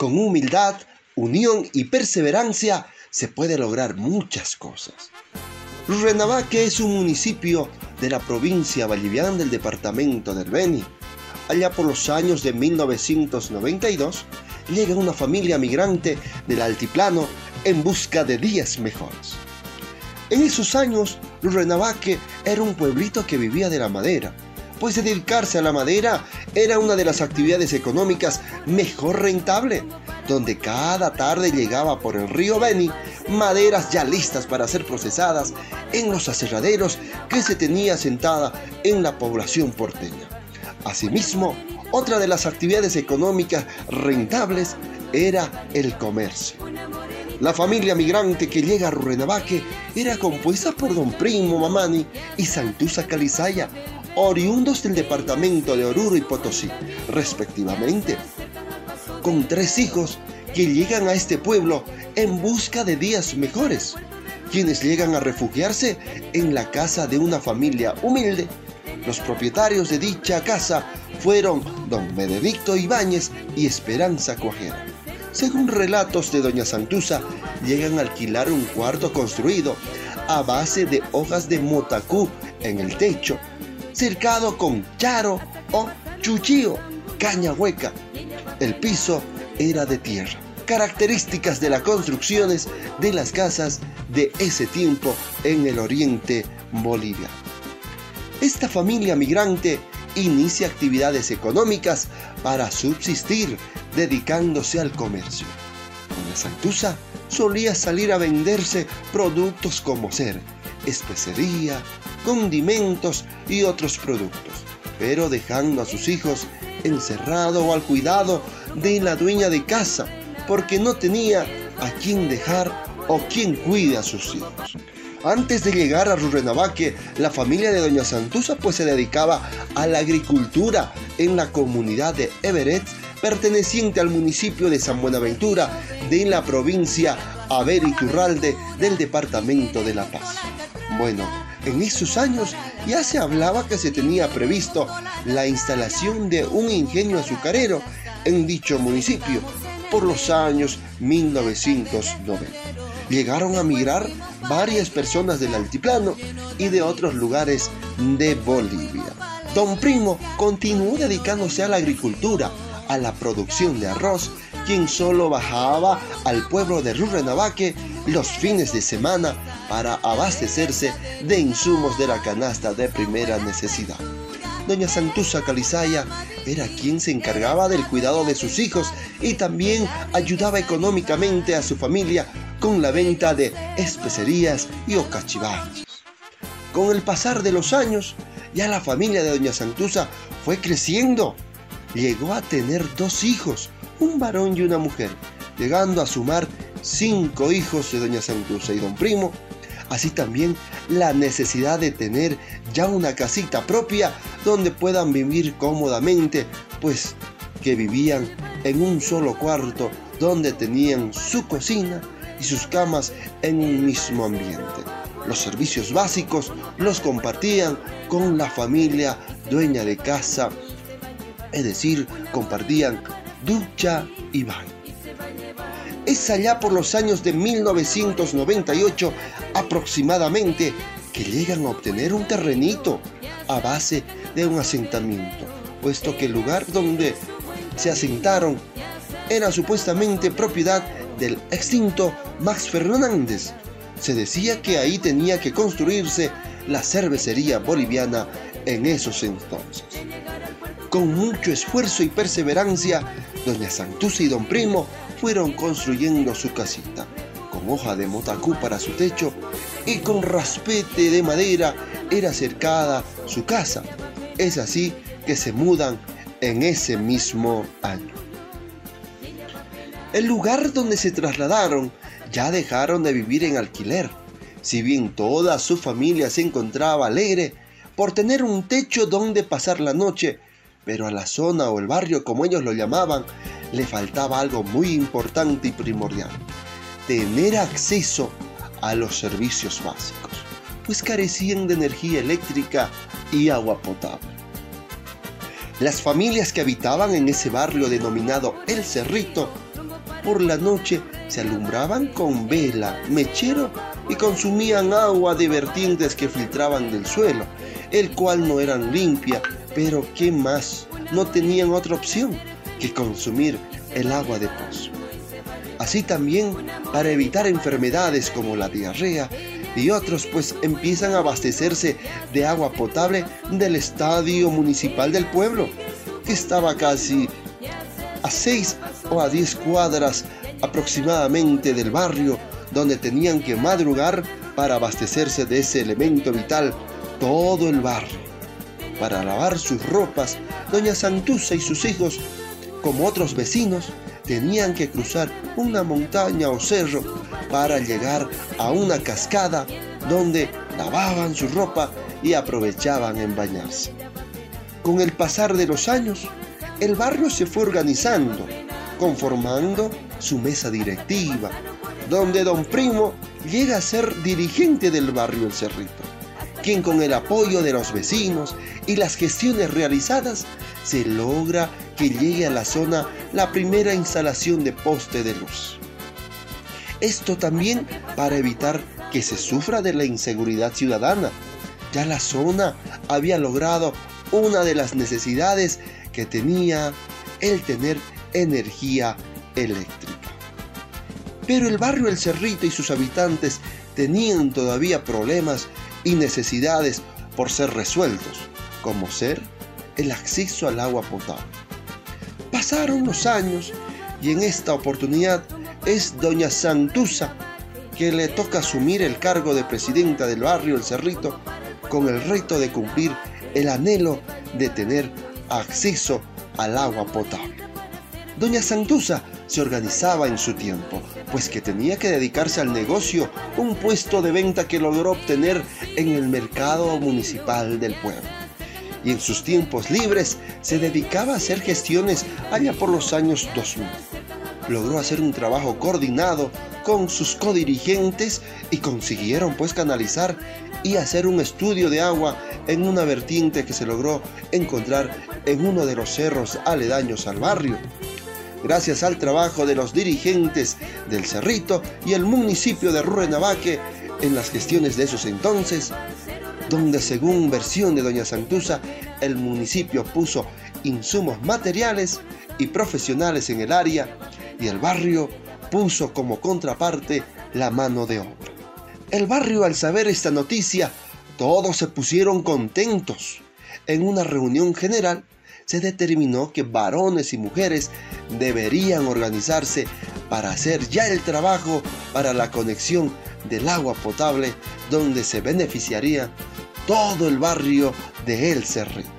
Con humildad, unión y perseverancia se puede lograr muchas cosas. Rurrenabaque es un municipio de la provincia boliviana del departamento del Beni. Allá por los años de 1992, llega una familia migrante del altiplano en busca de días mejores. En esos años, Rurrenabaque era un pueblito que vivía de la madera, pues dedicarse a la madera era una de las actividades económicas mejor rentable, donde cada tarde llegaba por el río Beni maderas ya listas para ser procesadas en los aserraderos que se tenía sentada en la población porteña. Asimismo, otra de las actividades económicas rentables era el comercio. La familia migrante que llega a Rurrenabaque era compuesta por Don Primo Mamani y Santusa Calizaya, oriundos del departamento de Oruro y Potosí, respectivamente, con tres hijos que llegan a este pueblo en busca de días mejores, quienes llegan a refugiarse en la casa de una familia humilde. Los propietarios de dicha casa fueron don Benedicto Ibáñez y Esperanza Cuajera. Según relatos de doña Santusa, llegan a alquilar un cuarto construido a base de hojas de motacú en el techo, cercado con charo o chuchío, caña hueca. El piso era de tierra. Características de las construcciones de las casas de ese tiempo en el oriente boliviano. Esta familia migrante inicia actividades económicas para subsistir dedicándose al comercio. Doña Santusa solía salir a venderse productos como ser especería, condimentos y otros productos, pero dejando a sus hijos encerrados o al cuidado de la dueña de casa, porque no tenía a quien dejar o quien cuide a sus hijos. Antes de llegar a Rurrenabaque, la familia de Doña Santusa pues se dedicaba a la agricultura en la comunidad de Everett, perteneciente al municipio de San Buenaventura de la provincia Averiturralde del departamento de La Paz. Bueno, en esos años ya se hablaba que se tenía previsto la instalación de un ingenio azucarero en dicho municipio por los años 1990 llegaron a migrar varias personas del altiplano y de otros lugares de Bolivia. Don Primo continuó dedicándose a la agricultura, a la producción de arroz, quien solo bajaba al pueblo de Rurrenabaque los fines de semana para abastecerse de insumos de la canasta de primera necesidad. Doña Santusa Calizaya era quien se encargaba del cuidado de sus hijos y también ayudaba económicamente a su familia con la venta de especerías y ocachivaches. Con el pasar de los años, ya la familia de Doña Santusa fue creciendo. Llegó a tener dos hijos, un varón y una mujer, llegando a sumar cinco hijos de Doña Santusa y Don Primo. Así también la necesidad de tener ya una casita propia donde puedan vivir cómodamente, pues que vivían en un solo cuarto donde tenían su cocina, y sus camas en un mismo ambiente. Los servicios básicos los compartían con la familia dueña de casa, es decir, compartían ducha y baño. Es allá por los años de 1998 aproximadamente que llegan a obtener un terrenito a base de un asentamiento, puesto que el lugar donde se asentaron era supuestamente propiedad del extinto Max Fernández. Se decía que ahí tenía que construirse la cervecería boliviana en esos entonces. Con mucho esfuerzo y perseverancia, doña Santusa y don Primo fueron construyendo su casita, con hoja de motacú para su techo y con raspete de madera era cercada su casa. Es así que se mudan en ese mismo año. El lugar donde se trasladaron ya dejaron de vivir en alquiler. Si bien toda su familia se encontraba alegre por tener un techo donde pasar la noche, pero a la zona o el barrio como ellos lo llamaban, le faltaba algo muy importante y primordial, tener acceso a los servicios básicos, pues carecían de energía eléctrica y agua potable. Las familias que habitaban en ese barrio denominado El Cerrito por la noche se alumbraban con vela, mechero y consumían agua de vertientes que filtraban del suelo, el cual no eran limpia, pero ¿qué más? No tenían otra opción que consumir el agua de pozo. Así también, para evitar enfermedades como la diarrea y otros, pues empiezan a abastecerse de agua potable del estadio municipal del pueblo, que estaba casi a 6 o a 10 cuadras aproximadamente del barrio donde tenían que madrugar para abastecerse de ese elemento vital todo el barrio. Para lavar sus ropas, doña Santusa y sus hijos, como otros vecinos, tenían que cruzar una montaña o cerro para llegar a una cascada donde lavaban su ropa y aprovechaban en bañarse. Con el pasar de los años, el barrio se fue organizando, conformando su mesa directiva, donde don Primo llega a ser dirigente del barrio El Cerrito, quien con el apoyo de los vecinos y las gestiones realizadas se logra que llegue a la zona la primera instalación de poste de luz. Esto también para evitar que se sufra de la inseguridad ciudadana. Ya la zona había logrado una de las necesidades que tenía el tener energía eléctrica. Pero el barrio El Cerrito y sus habitantes tenían todavía problemas y necesidades por ser resueltos, como ser el acceso al agua potable. Pasaron los años y en esta oportunidad es doña Santusa que le toca asumir el cargo de presidenta del barrio El Cerrito con el reto de cumplir el anhelo de tener acceso al agua potable. Doña Santusa se organizaba en su tiempo, pues que tenía que dedicarse al negocio, un puesto de venta que logró obtener en el mercado municipal del pueblo. Y en sus tiempos libres se dedicaba a hacer gestiones allá por los años 2000. Logró hacer un trabajo coordinado con sus codirigentes y consiguieron pues canalizar y hacer un estudio de agua en una vertiente que se logró encontrar en uno de los cerros aledaños al barrio. Gracias al trabajo de los dirigentes del Cerrito y el municipio de Rurrenabaque en las gestiones de esos entonces, donde según versión de Doña Santusa, el municipio puso insumos materiales y profesionales en el área y el barrio puso como contraparte la mano de obra. El barrio al saber esta noticia, todos se pusieron contentos. En una reunión general se determinó que varones y mujeres deberían organizarse para hacer ya el trabajo para la conexión del agua potable donde se beneficiaría todo el barrio de El Cerrito.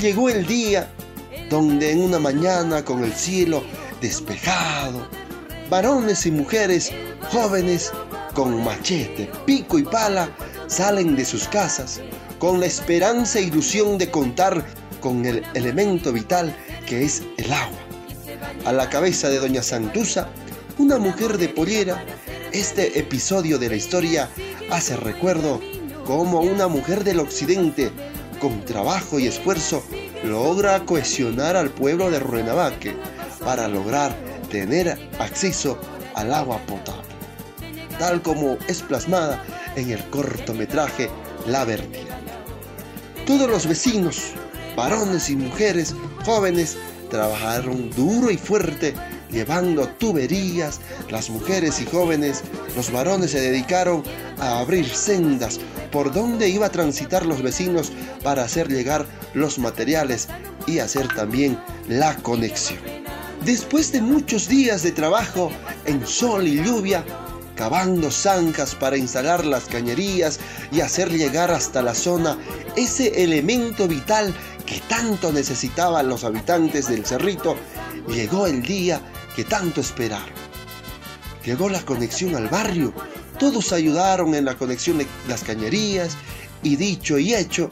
Llegó el día donde en una mañana con el cielo despejado, varones y mujeres jóvenes con machete, pico y pala salen de sus casas con la esperanza e ilusión de contar con el elemento vital que es el agua. A la cabeza de Doña Santusa, una mujer de pollera, este episodio de la historia hace recuerdo cómo una mujer del occidente, con trabajo y esfuerzo, logra cohesionar al pueblo de Ruenabaque para lograr tener acceso al agua potable, tal como es plasmada en el cortometraje La Vertiente. Todos los vecinos, varones y mujeres, jóvenes, trabajaron duro y fuerte llevando tuberías, las mujeres y jóvenes, los varones se dedicaron a abrir sendas por donde iba a transitar los vecinos para hacer llegar los materiales y hacer también la conexión. Después de muchos días de trabajo en sol y lluvia, cavando zanjas para instalar las cañerías y hacer llegar hasta la zona ese elemento vital que tanto necesitaban los habitantes del cerrito, llegó el día que tanto esperaron. Llegó la conexión al barrio, todos ayudaron en la conexión de las cañerías y dicho y hecho,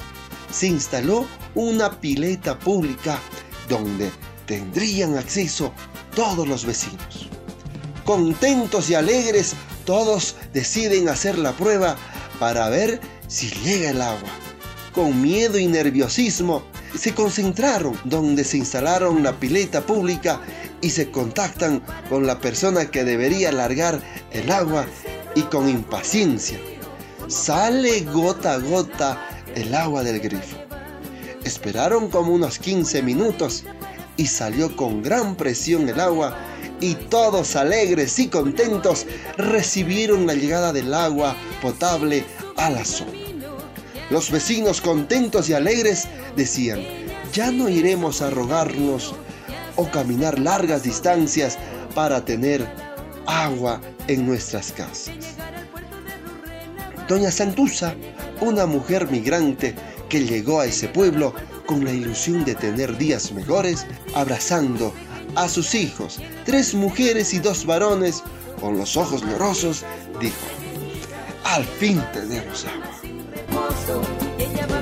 se instaló una pileta pública donde tendrían acceso todos los vecinos. Contentos y alegres, todos deciden hacer la prueba para ver si llega el agua. Con miedo y nerviosismo, se concentraron donde se instalaron la pileta pública y se contactan con la persona que debería largar el agua y con impaciencia sale gota a gota el agua del grifo. Esperaron como unos 15 minutos y salió con gran presión el agua y todos alegres y contentos recibieron la llegada del agua potable a la zona. Los vecinos contentos y alegres decían, ya no iremos a rogarnos o caminar largas distancias para tener agua en nuestras casas. Doña Santusa, una mujer migrante que llegó a ese pueblo con la ilusión de tener días mejores, abrazando a sus hijos, tres mujeres y dos varones, con los ojos llorosos, dijo, al fin tenemos agua. Ella va